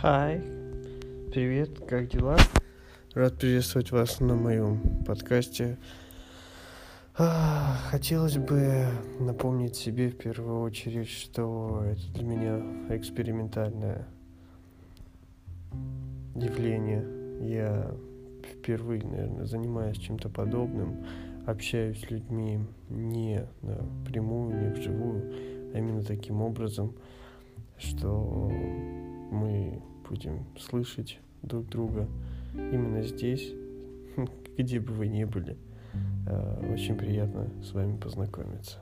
Хай, привет, как дела? Рад приветствовать вас на моем подкасте. А, хотелось бы напомнить себе в первую очередь, что это для меня экспериментальное явление. Я впервые, наверное, занимаюсь чем-то подобным, общаюсь с людьми не напрямую, не вживую, а именно таким образом, что будем слышать друг друга именно здесь, где бы вы ни были. Э, очень приятно с вами познакомиться.